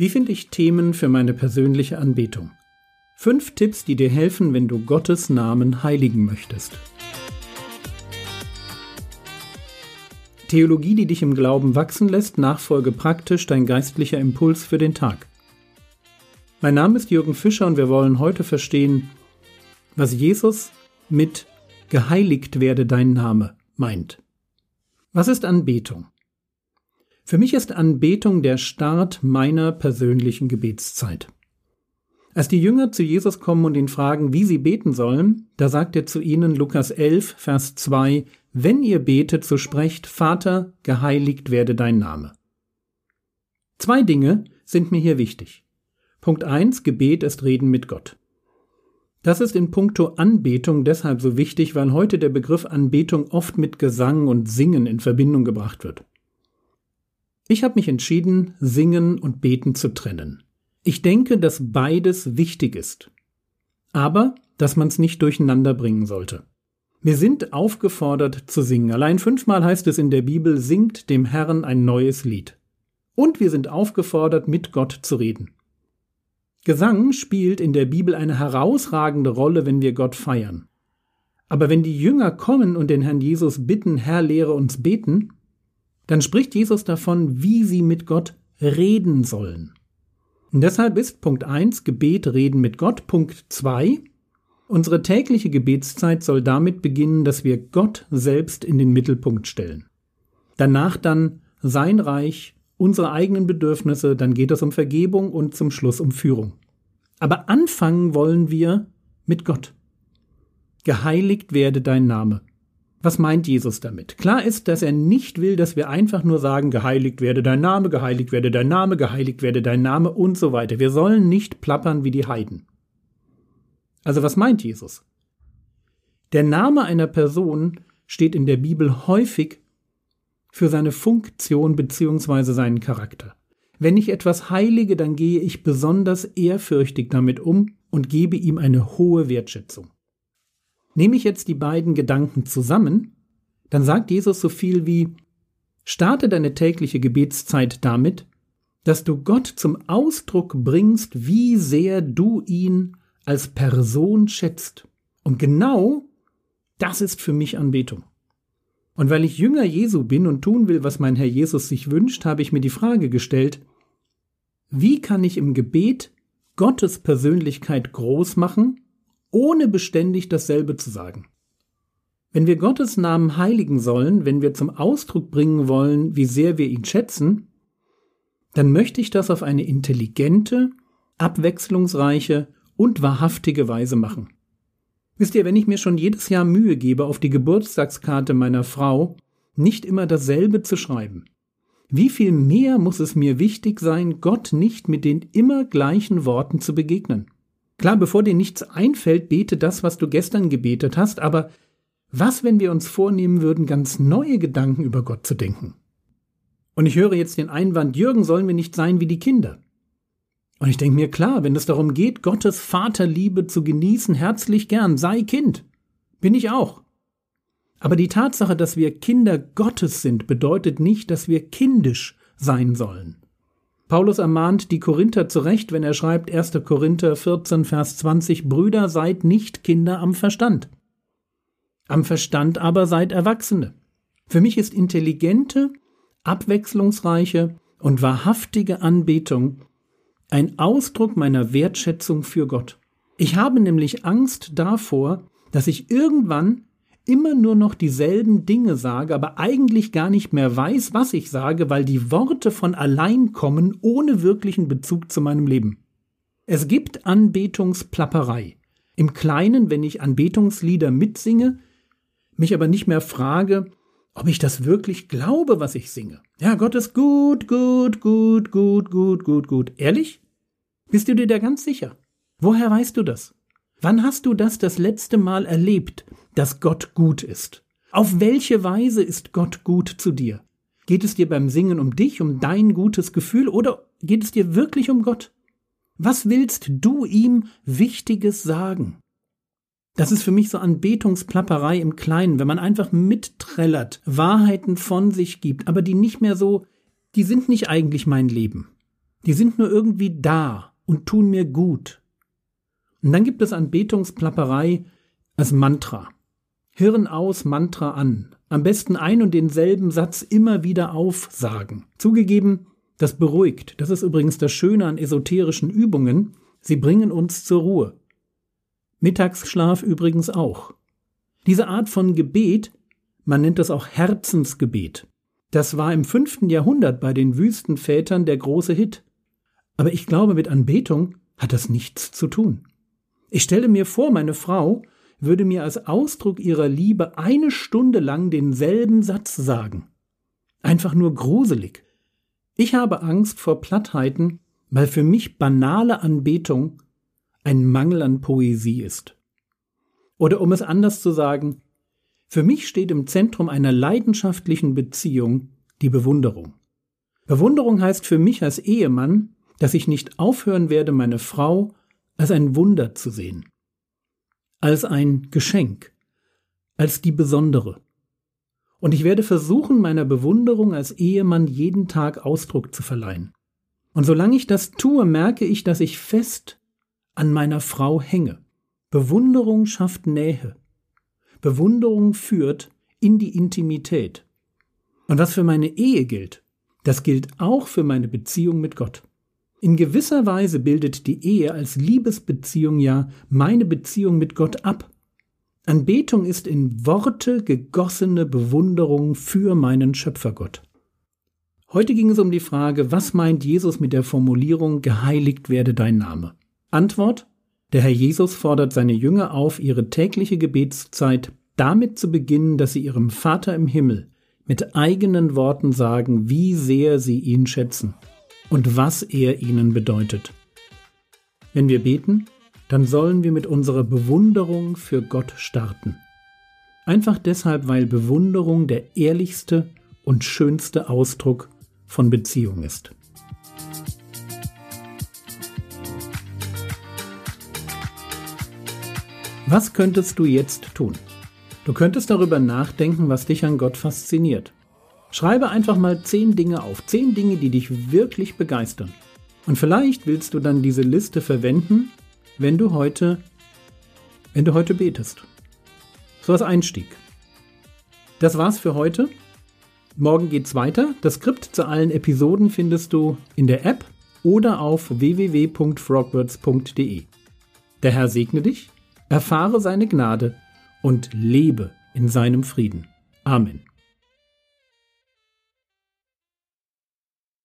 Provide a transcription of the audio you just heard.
Wie finde ich Themen für meine persönliche Anbetung? Fünf Tipps, die dir helfen, wenn du Gottes Namen heiligen möchtest. Theologie, die dich im Glauben wachsen lässt, nachfolge praktisch dein geistlicher Impuls für den Tag. Mein Name ist Jürgen Fischer und wir wollen heute verstehen, was Jesus mit geheiligt werde dein Name meint. Was ist Anbetung? Für mich ist Anbetung der Start meiner persönlichen Gebetszeit. Als die Jünger zu Jesus kommen und ihn fragen, wie sie beten sollen, da sagt er zu ihnen Lukas 11, Vers 2, Wenn ihr betet, so sprecht, Vater, geheiligt werde dein Name. Zwei Dinge sind mir hier wichtig. Punkt 1, Gebet ist Reden mit Gott. Das ist in puncto Anbetung deshalb so wichtig, weil heute der Begriff Anbetung oft mit Gesang und Singen in Verbindung gebracht wird. Ich habe mich entschieden, Singen und Beten zu trennen. Ich denke, dass beides wichtig ist. Aber, dass man es nicht durcheinander bringen sollte. Wir sind aufgefordert zu singen. Allein fünfmal heißt es in der Bibel, singt dem Herrn ein neues Lied. Und wir sind aufgefordert, mit Gott zu reden. Gesang spielt in der Bibel eine herausragende Rolle, wenn wir Gott feiern. Aber wenn die Jünger kommen und den Herrn Jesus bitten, Herr, lehre uns beten, dann spricht Jesus davon, wie sie mit Gott reden sollen. Und deshalb ist Punkt 1 Gebet reden mit Gott. Punkt 2 Unsere tägliche Gebetszeit soll damit beginnen, dass wir Gott selbst in den Mittelpunkt stellen. Danach dann sein Reich, unsere eigenen Bedürfnisse, dann geht es um Vergebung und zum Schluss um Führung. Aber anfangen wollen wir mit Gott. Geheiligt werde dein Name. Was meint Jesus damit? Klar ist, dass er nicht will, dass wir einfach nur sagen, geheiligt werde dein Name, geheiligt werde dein Name, geheiligt werde dein Name und so weiter. Wir sollen nicht plappern wie die Heiden. Also was meint Jesus? Der Name einer Person steht in der Bibel häufig für seine Funktion bzw. seinen Charakter. Wenn ich etwas heilige, dann gehe ich besonders ehrfürchtig damit um und gebe ihm eine hohe Wertschätzung. Nehme ich jetzt die beiden Gedanken zusammen, dann sagt Jesus so viel wie Starte deine tägliche Gebetszeit damit, dass du Gott zum Ausdruck bringst, wie sehr du ihn als Person schätzt. Und genau das ist für mich Anbetung. Und weil ich Jünger Jesu bin und tun will, was mein Herr Jesus sich wünscht, habe ich mir die Frage gestellt, wie kann ich im Gebet Gottes Persönlichkeit groß machen ohne beständig dasselbe zu sagen. Wenn wir Gottes Namen heiligen sollen, wenn wir zum Ausdruck bringen wollen, wie sehr wir ihn schätzen, dann möchte ich das auf eine intelligente, abwechslungsreiche und wahrhaftige Weise machen. Wisst ihr, wenn ich mir schon jedes Jahr Mühe gebe, auf die Geburtstagskarte meiner Frau nicht immer dasselbe zu schreiben, wie viel mehr muss es mir wichtig sein, Gott nicht mit den immer gleichen Worten zu begegnen? Klar, bevor dir nichts einfällt, bete das, was du gestern gebetet hast, aber was, wenn wir uns vornehmen würden, ganz neue Gedanken über Gott zu denken? Und ich höre jetzt den Einwand, Jürgen, sollen wir nicht sein wie die Kinder? Und ich denke mir, klar, wenn es darum geht, Gottes Vaterliebe zu genießen, herzlich gern, sei Kind. Bin ich auch. Aber die Tatsache, dass wir Kinder Gottes sind, bedeutet nicht, dass wir kindisch sein sollen. Paulus ermahnt die Korinther zurecht, wenn er schreibt 1. Korinther 14, Vers 20, Brüder, seid nicht Kinder am Verstand. Am Verstand aber seid Erwachsene. Für mich ist intelligente, abwechslungsreiche und wahrhaftige Anbetung ein Ausdruck meiner Wertschätzung für Gott. Ich habe nämlich Angst davor, dass ich irgendwann immer nur noch dieselben Dinge sage, aber eigentlich gar nicht mehr weiß, was ich sage, weil die Worte von allein kommen, ohne wirklichen Bezug zu meinem Leben. Es gibt Anbetungsplapperei. Im Kleinen, wenn ich Anbetungslieder mitsinge, mich aber nicht mehr frage, ob ich das wirklich glaube, was ich singe. Ja, Gott ist gut, gut, gut, gut, gut, gut, gut. Ehrlich? Bist du dir da ganz sicher? Woher weißt du das? Wann hast du das das letzte Mal erlebt, dass Gott gut ist? Auf welche Weise ist Gott gut zu dir? Geht es dir beim Singen um dich, um dein gutes Gefühl oder geht es dir wirklich um Gott? Was willst du ihm Wichtiges sagen? Das ist für mich so Anbetungsplapperei im Kleinen, wenn man einfach mitträllert, Wahrheiten von sich gibt, aber die nicht mehr so, die sind nicht eigentlich mein Leben. Die sind nur irgendwie da und tun mir gut. Und dann gibt es Anbetungsplapperei als Mantra. Hirn aus, Mantra an. Am besten ein und denselben Satz immer wieder aufsagen. Zugegeben, das beruhigt. Das ist übrigens das Schöne an esoterischen Übungen. Sie bringen uns zur Ruhe. Mittagsschlaf übrigens auch. Diese Art von Gebet, man nennt das auch Herzensgebet. Das war im fünften Jahrhundert bei den Wüstenvätern der große Hit. Aber ich glaube, mit Anbetung hat das nichts zu tun. Ich stelle mir vor, meine Frau würde mir als Ausdruck ihrer Liebe eine Stunde lang denselben Satz sagen. Einfach nur gruselig. Ich habe Angst vor Plattheiten, weil für mich banale Anbetung ein Mangel an Poesie ist. Oder um es anders zu sagen, für mich steht im Zentrum einer leidenschaftlichen Beziehung die Bewunderung. Bewunderung heißt für mich als Ehemann, dass ich nicht aufhören werde, meine Frau als ein Wunder zu sehen, als ein Geschenk, als die Besondere. Und ich werde versuchen, meiner Bewunderung als Ehemann jeden Tag Ausdruck zu verleihen. Und solange ich das tue, merke ich, dass ich fest an meiner Frau hänge. Bewunderung schafft Nähe. Bewunderung führt in die Intimität. Und was für meine Ehe gilt, das gilt auch für meine Beziehung mit Gott. In gewisser Weise bildet die Ehe als Liebesbeziehung ja meine Beziehung mit Gott ab. Anbetung ist in Worte gegossene Bewunderung für meinen Schöpfergott. Heute ging es um die Frage, was meint Jesus mit der Formulierung geheiligt werde dein Name? Antwort der Herr Jesus fordert seine Jünger auf, ihre tägliche Gebetszeit damit zu beginnen, dass sie ihrem Vater im Himmel mit eigenen Worten sagen, wie sehr sie ihn schätzen und was er ihnen bedeutet. Wenn wir beten, dann sollen wir mit unserer Bewunderung für Gott starten. Einfach deshalb, weil Bewunderung der ehrlichste und schönste Ausdruck von Beziehung ist. Was könntest du jetzt tun? Du könntest darüber nachdenken, was dich an Gott fasziniert. Schreibe einfach mal zehn Dinge auf, zehn Dinge, die dich wirklich begeistern. Und vielleicht willst du dann diese Liste verwenden, wenn du heute, wenn du heute betest. So als Einstieg. Das war's für heute. Morgen geht's weiter. Das Skript zu allen Episoden findest du in der App oder auf www.frogwords.de. Der Herr segne dich erfahre seine Gnade und lebe in seinem Frieden. Amen.